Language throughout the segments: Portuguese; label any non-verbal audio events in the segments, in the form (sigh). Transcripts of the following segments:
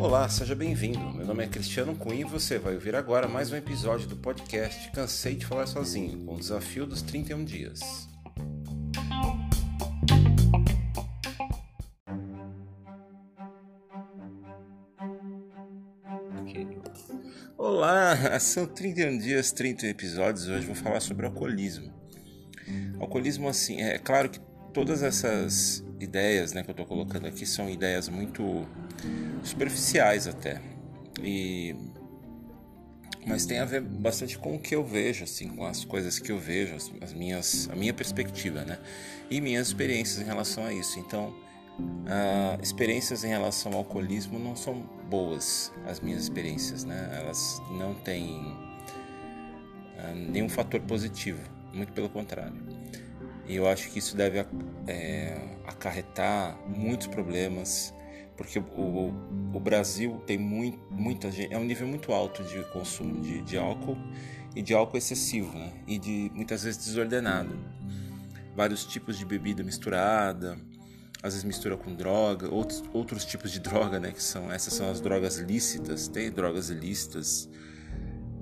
Olá, seja bem-vindo. Meu nome é Cristiano Cunha e você vai ouvir agora mais um episódio do podcast Cansei de Falar Sozinho, com o desafio dos 31 dias. Olá, são 31 dias, 31 episódios. Hoje vou falar sobre alcoolismo. Alcoolismo, assim, é claro que todas essas ideias né, que eu estou colocando aqui são ideias muito superficiais até. E mas tem a ver bastante com o que eu vejo, assim, com as coisas que eu vejo, as, as minhas, a minha perspectiva, né? E minhas experiências em relação a isso. Então, uh, experiências em relação ao alcoolismo não são boas, as minhas experiências, né? Elas não têm uh, nenhum fator positivo, muito pelo contrário. E eu acho que isso deve é, acarretar muitos problemas, porque o, o Brasil tem muito, muita gente, é um nível muito alto de consumo de, de álcool e de álcool excessivo, né? E de muitas vezes desordenado. Vários tipos de bebida misturada, às vezes mistura com droga, outros, outros tipos de (laughs) droga, né? Que são essas são as drogas lícitas, tem drogas ilícitas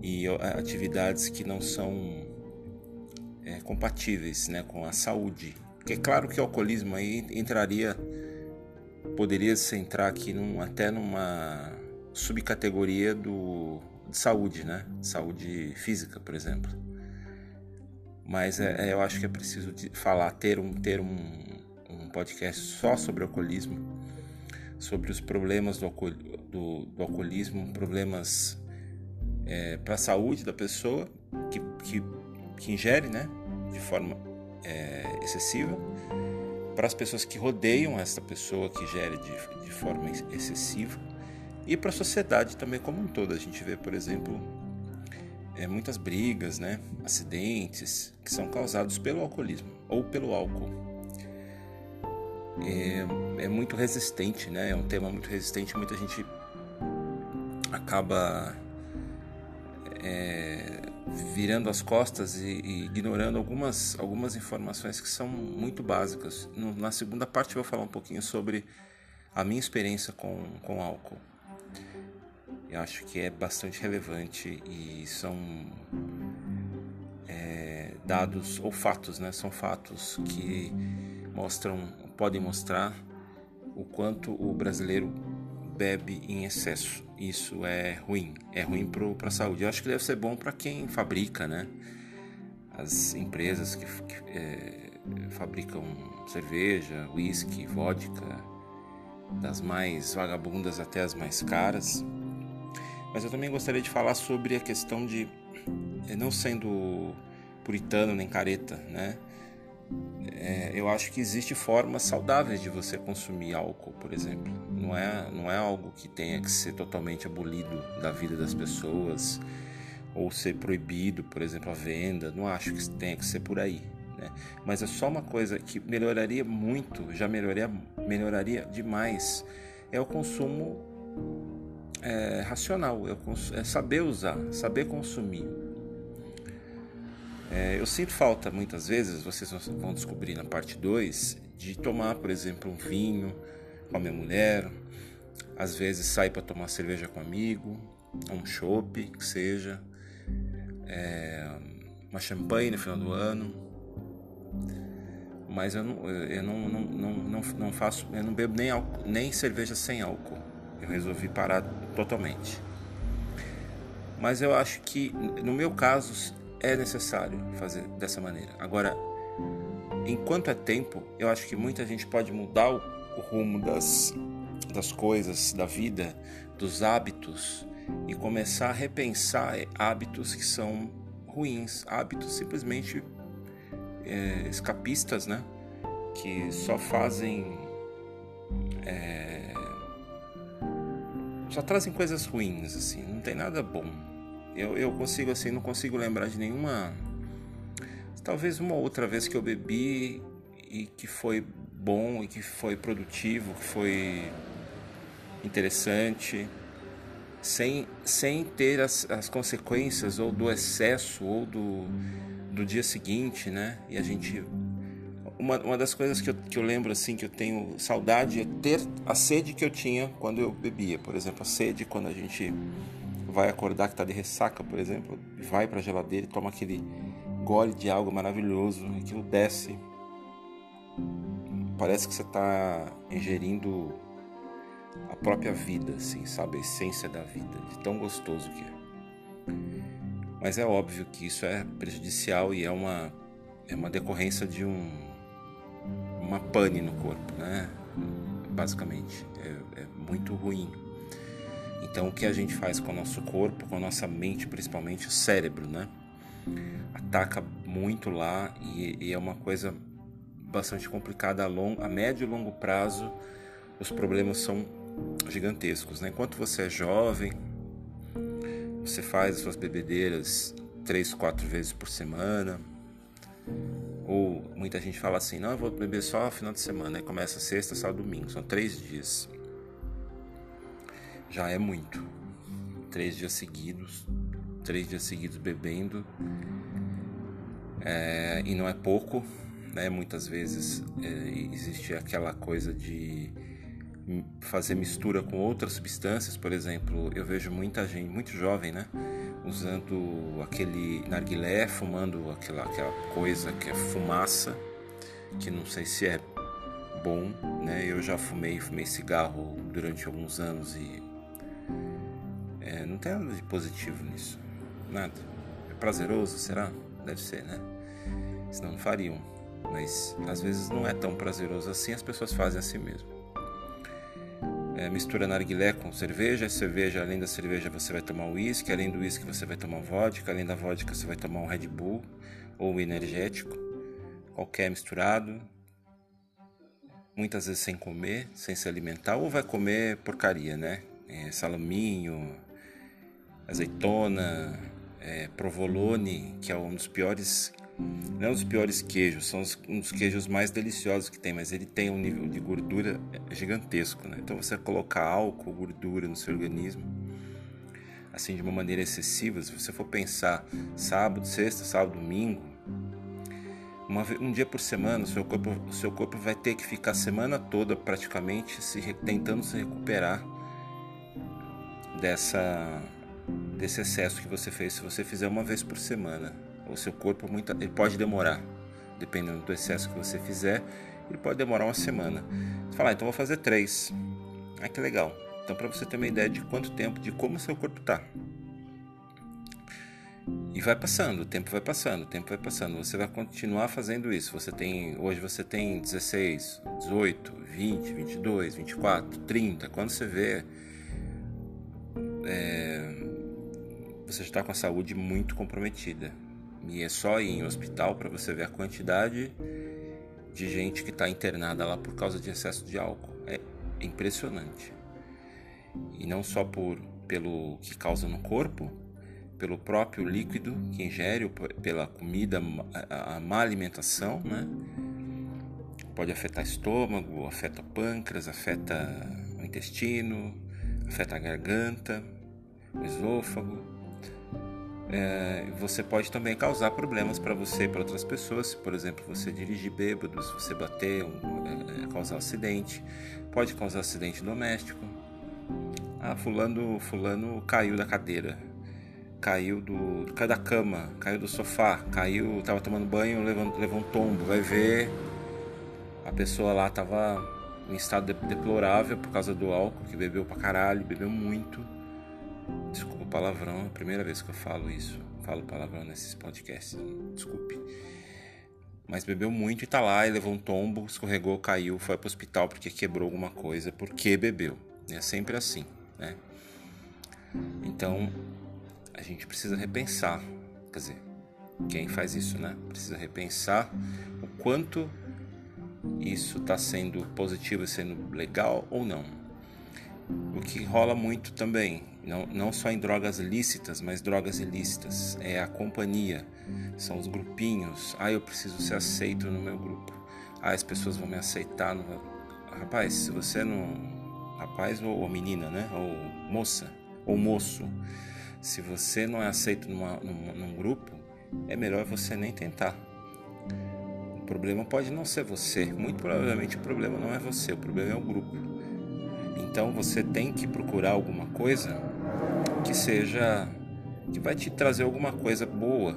e atividades que não são é, compatíveis né, com a saúde. Porque é claro que o alcoolismo aí entraria, poderia se entrar aqui num, até numa subcategoria do, de saúde, né? Saúde física, por exemplo. Mas é, é, eu acho que é preciso falar, ter um, ter um, um podcast só sobre alcoolismo, sobre os problemas do, do, do alcoolismo, problemas é, para a saúde da pessoa que, que, que ingere, né? De forma é, excessiva, para as pessoas que rodeiam essa pessoa que gere de, de forma excessiva e para a sociedade também como um todo. A gente vê, por exemplo, é, muitas brigas, né, acidentes que são causados pelo alcoolismo ou pelo álcool. É, é muito resistente, né? É um tema muito resistente. Muita gente acaba é, virando as costas e, e, ignorando algumas, algumas informações que são muito básicas. No, na segunda parte eu vou falar um pouquinho sobre a minha experiência com, com álcool. Eu acho que é bastante relevante e são é, dados ou fatos, né? São fatos que mostram, podem mostrar o quanto o brasileiro bebe em excesso. Isso é ruim, é ruim para a saúde. Eu acho que deve ser bom para quem fabrica, né? As empresas que, que é, fabricam cerveja, whisky, vodka, das mais vagabundas até as mais caras. Mas eu também gostaria de falar sobre a questão de, é, não sendo puritano nem careta, né? É, eu acho que existe formas saudáveis de você consumir álcool, por exemplo. Não é, não é algo que tenha que ser totalmente abolido da vida das pessoas ou ser proibido, por exemplo, a venda. Não acho que tenha que ser por aí. Né? Mas é só uma coisa que melhoraria muito, já melhoraria, melhoraria demais, é o consumo é, racional, é, é saber usar, saber consumir. É, eu sinto falta muitas vezes, vocês vão descobrir na parte 2, de tomar, por exemplo, um vinho com a minha mulher, às vezes sair para tomar cerveja com um amigo, um chopp, que seja, é, uma champanhe no final do ano. Mas eu não, eu não, não, não, não, faço, eu não bebo nem, álcool, nem cerveja sem álcool. Eu resolvi parar totalmente. Mas eu acho que, no meu caso, é necessário fazer dessa maneira. Agora, enquanto é tempo, eu acho que muita gente pode mudar o, rumo das, das coisas, da vida, dos hábitos e começar a repensar hábitos que são ruins, hábitos simplesmente é, escapistas, né? Que só fazem. É, só trazem coisas ruins, assim, não tem nada bom eu, eu consigo assim, não consigo lembrar de nenhuma. Talvez uma outra vez que eu bebi e que foi bom e que foi produtivo, que foi interessante, sem, sem ter as, as consequências ou do excesso ou do, do dia seguinte, né? E a gente uma, uma das coisas que eu, que eu lembro assim que eu tenho saudade é ter a sede que eu tinha quando eu bebia. Por exemplo, a sede quando a gente vai acordar que está de ressaca, por exemplo, vai para a geladeira e toma aquele gole de algo maravilhoso, aquilo desce. Parece que você está ingerindo a própria vida, assim, sabe? A essência da vida, de tão gostoso que é. Mas é óbvio que isso é prejudicial e é uma, é uma decorrência de um, uma pane no corpo, né? Basicamente, é, é muito ruim. Então, o que a gente faz com o nosso corpo, com a nossa mente, principalmente o cérebro, né? Ataca muito lá e, e é uma coisa bastante complicada a, long, a médio e longo prazo. Os problemas são gigantescos, né? Enquanto você é jovem, você faz as suas bebedeiras três, quatro vezes por semana. Ou muita gente fala assim, não, eu vou beber só no final de semana. Aí começa sexta, sábado, domingo. São três dias. Já é muito. Três dias seguidos. Três dias seguidos bebendo. É, e não é pouco, né? Muitas vezes é, existe aquela coisa de fazer mistura com outras substâncias, por exemplo, eu vejo muita gente, muito jovem, né, usando aquele narguilé, fumando aquela, aquela coisa que é fumaça, que não sei se é bom, né? Eu já fumei, fumei cigarro durante alguns anos e é, não tem nada de positivo nisso, nada. É prazeroso, será? Deve ser, né? Senão não fariam. Mas às vezes não é tão prazeroso assim, as pessoas fazem assim mesmo é, mistura narguilé com cerveja, cerveja, além da cerveja você vai tomar uísque, além do uísque você vai tomar vodka, além da vodka você vai tomar um Red Bull ou um energético, qualquer misturado, muitas vezes sem comer, sem se alimentar, ou vai comer porcaria, né? É, salaminho, azeitona, é, provolone, que é um dos piores não é um dos piores queijos, são um dos queijos mais deliciosos que tem, mas ele tem um nível de gordura gigantesco, né? Então você colocar álcool, gordura no seu organismo, assim de uma maneira excessiva, se você for pensar sábado, sexta, sábado, domingo, uma, um dia por semana, o seu corpo, o seu corpo vai ter que ficar a semana toda praticamente se, tentando se recuperar dessa desse excesso que você fez se você fizer uma vez por semana o seu corpo muito, ele pode demorar, dependendo do excesso que você fizer, ele pode demorar uma semana. Você fala, ah, então vou fazer três. Ah, que legal. Então, para você ter uma ideia de quanto tempo, de como o seu corpo está. E vai passando, o tempo vai passando, o tempo vai passando. Você vai continuar fazendo isso. Você tem, hoje você tem 16, 18, 20, 22, 24, 30. Quando você vê, é, você está com a saúde muito comprometida. E é só ir em hospital para você ver a quantidade de gente que está internada lá por causa de excesso de álcool. É impressionante. E não só por pelo que causa no corpo, pelo próprio líquido que ingere, pela comida, a, a má alimentação, né? Pode afetar estômago, afeta pâncreas, afeta o intestino, afeta a garganta, o esôfago é, você pode também causar problemas para você e para outras pessoas. Se, por exemplo, você dirigir bêbado, se você bater, um, é, é, causar acidente, pode causar acidente doméstico. Ah, fulano, fulano caiu da cadeira, caiu do, caiu da cama, caiu do sofá, caiu, estava tomando banho, levou, levou um tombo. Vai ver, a pessoa lá estava em estado deplorável por causa do álcool, que bebeu pra caralho, bebeu muito Desculpa o palavrão, é a primeira vez que eu falo isso. Falo palavrão nesses podcasts, desculpe. Mas bebeu muito e tá lá e levou um tombo, escorregou, caiu, foi pro hospital porque quebrou alguma coisa, porque bebeu. É sempre assim, né? Então, a gente precisa repensar. Quer dizer, quem faz isso, né? Precisa repensar o quanto isso está sendo positivo, sendo legal ou não. O que rola muito também não, não só em drogas lícitas, mas drogas ilícitas. É a companhia, são os grupinhos. Ah, eu preciso ser aceito no meu grupo. Ah, as pessoas vão me aceitar. No... Rapaz, se você não. Rapaz ou, ou menina, né? Ou moça, ou moço. Se você não é aceito numa, num, num grupo, é melhor você nem tentar. problema pode não ser você. Muito provavelmente o problema não é você, o problema é o grupo. Então você tem que procurar alguma coisa que seja que vai te trazer alguma coisa boa,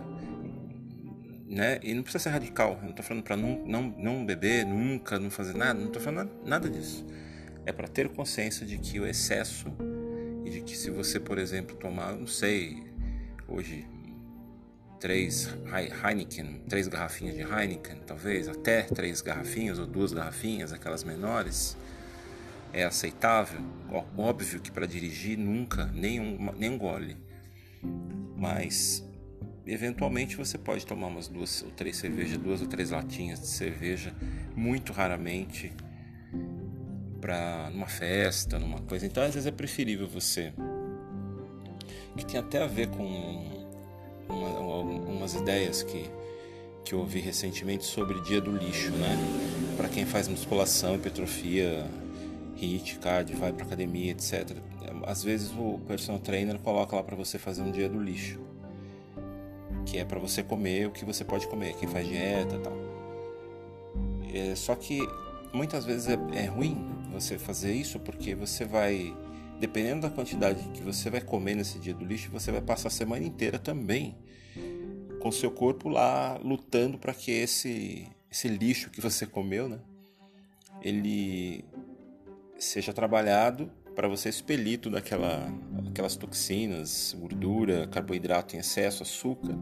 né? E não precisa ser radical. Eu não estou falando para não, não, não beber nunca, não fazer nada. Não estou falando nada disso. É para ter consciência de que o excesso e de que se você, por exemplo, tomar, não sei, hoje três Heineken, três garrafinhas de Heineken, talvez até três garrafinhas ou duas garrafinhas, aquelas menores, é aceitável. Óbvio que para dirigir nunca nem um, nem um gole, mas eventualmente você pode tomar umas duas ou três cervejas, duas ou três latinhas de cerveja, muito raramente para numa festa, numa coisa. Então às vezes é preferível você que tem até a ver com uma, umas ideias que que eu ouvi recentemente sobre dia do lixo, né? Para quem faz musculação, hipertrofia, HIIT, cardio, vai para academia, etc. Às vezes o personal trainer coloca lá para você fazer um dia do lixo, que é para você comer o que você pode comer, quem faz dieta, tal. É, só que muitas vezes é, é ruim você fazer isso porque você vai dependendo da quantidade que você vai comer nesse dia do lixo, você vai passar a semana inteira também com seu corpo lá lutando para que esse esse lixo que você comeu, né, ele seja trabalhado para você expelir tudo aquela, aquelas toxinas, gordura, carboidrato em excesso, açúcar,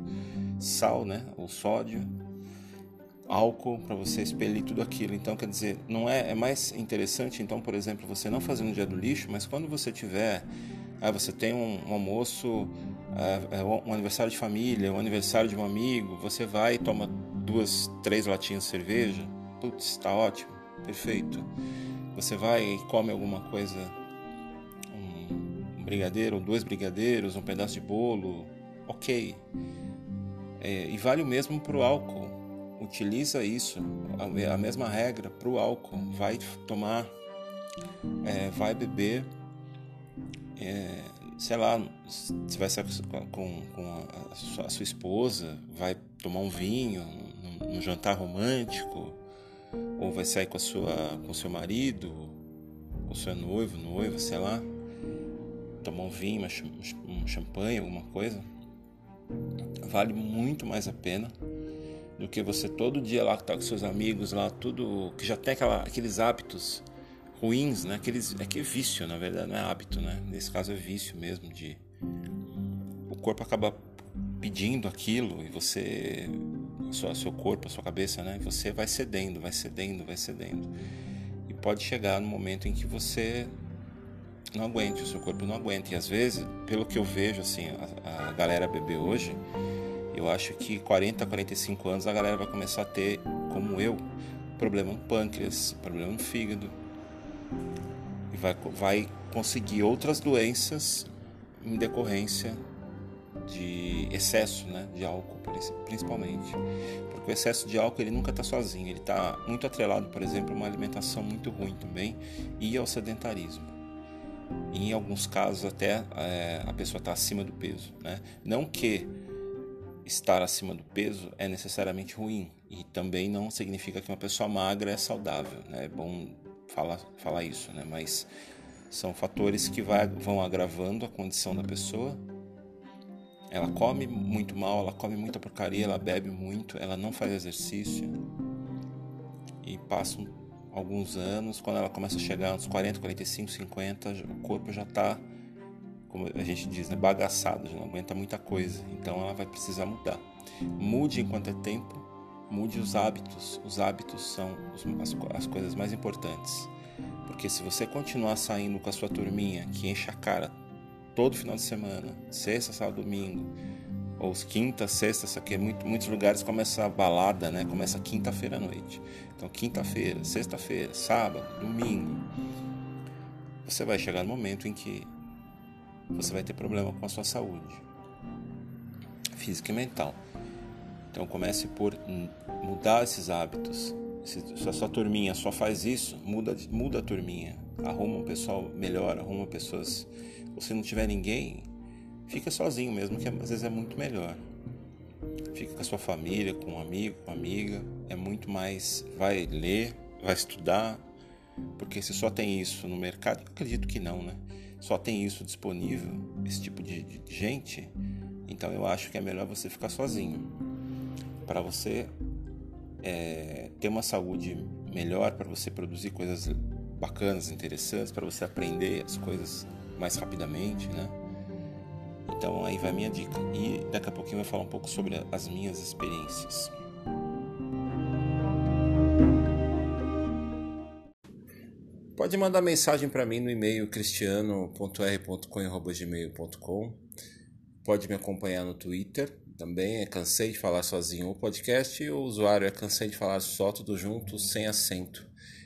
sal, né, ou sódio, álcool para você expelir tudo aquilo. Então, quer dizer, não é, é mais interessante, então, por exemplo, você não fazer no dia do lixo, mas quando você tiver, ah, você tem um, um almoço, ah, um aniversário de família, um aniversário de um amigo, você vai e toma duas, três latinhas de cerveja, putz, está ótimo, perfeito. Você vai e come alguma coisa, um, brigadeiro, dois brigadeiros, um pedaço de bolo, ok. É, e vale o mesmo para o álcool utiliza isso, a, mesma regra para o álcool. Vai tomar, é, vai beber, é, sei lá, se vai sair com, com a, a, sua, a, sua, esposa, vai tomar um vinho, um, um, jantar romântico, ou vai sair com a sua, com seu marido, com seu noivo, noiva, sei lá, tomar um vinho, um champanhe, alguma coisa, vale muito mais a pena do que você todo dia lá tá com seus amigos lá, tudo que já tem aquela, aqueles hábitos ruins, né? Aqueles, é que é vício, na verdade, não é hábito, né? Nesse caso é vício mesmo de o corpo acaba pedindo aquilo e você só seu corpo, a sua cabeça, né? Você vai cedendo, vai cedendo, vai cedendo. E pode chegar no momento em que você não aguente, o seu corpo não aguenta. E às vezes, pelo que eu vejo assim, a, a galera beber hoje, eu acho que 40, 45 anos a galera vai começar a ter, como eu, problema no pâncreas, problema no fígado. E vai, vai conseguir outras doenças em decorrência de excesso né, de álcool, principalmente. Porque o excesso de álcool ele nunca está sozinho, ele está muito atrelado, por exemplo, a uma alimentação muito ruim também e ao sedentarismo. Em alguns casos até é, a pessoa está acima do peso. Né? Não que estar acima do peso é necessariamente ruim e também não significa que uma pessoa magra é saudável, né? É bom falar, falar isso, né? Mas são fatores que vai, vão agravando a condição da pessoa. Ela come muito mal, ela come muita porcaria, ela bebe muito, ela não faz exercício e passam alguns anos, quando ela começa a chegar uns 40, 45, 50, o corpo já está como a gente diz, né, bagaçado, já não aguenta muita coisa. Então ela vai precisar mudar. Mude enquanto é tempo, mude os hábitos. Os hábitos são as, as coisas mais importantes. Porque se você continuar saindo com a sua turminha que enche a cara todo final de semana, sexta, sábado, domingo, ou quinta, sexta, isso aqui, muito, muitos lugares começa a balada, né? Começa quinta-feira à noite. Então, quinta-feira, sexta-feira, sábado, domingo. Você vai chegar no momento em que você vai ter problema com a sua saúde física e mental. Então comece por mudar esses hábitos. Se a sua turminha só faz isso, muda, muda a turminha. Arruma um pessoal melhor, arruma pessoas. Ou se não tiver ninguém, fica sozinho mesmo, que às vezes é muito melhor. fica com a sua família, com um amigo, com uma amiga. É muito mais. Vai ler, vai estudar, porque se só tem isso no mercado, acredito que não, né? Só tem isso disponível, esse tipo de, de gente, então eu acho que é melhor você ficar sozinho. Para você é, ter uma saúde melhor, para você produzir coisas bacanas, interessantes, para você aprender as coisas mais rapidamente, né? Então aí vai a minha dica. E daqui a pouquinho eu vou falar um pouco sobre as minhas experiências. Pode mandar mensagem para mim no e-mail cristiano.r.com.gmail.com Pode me acompanhar no Twitter também, é Cansei de Falar Sozinho o podcast e o usuário é Cansei de Falar Só, tudo junto, sem acento.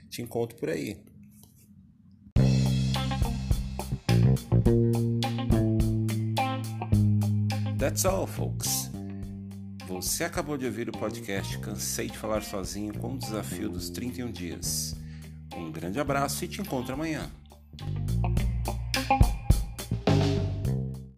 Te encontro por aí. That's all, folks. Você acabou de ouvir o podcast Cansei de Falar Sozinho com o desafio dos 31 dias. Um grande abraço e te encontro amanhã.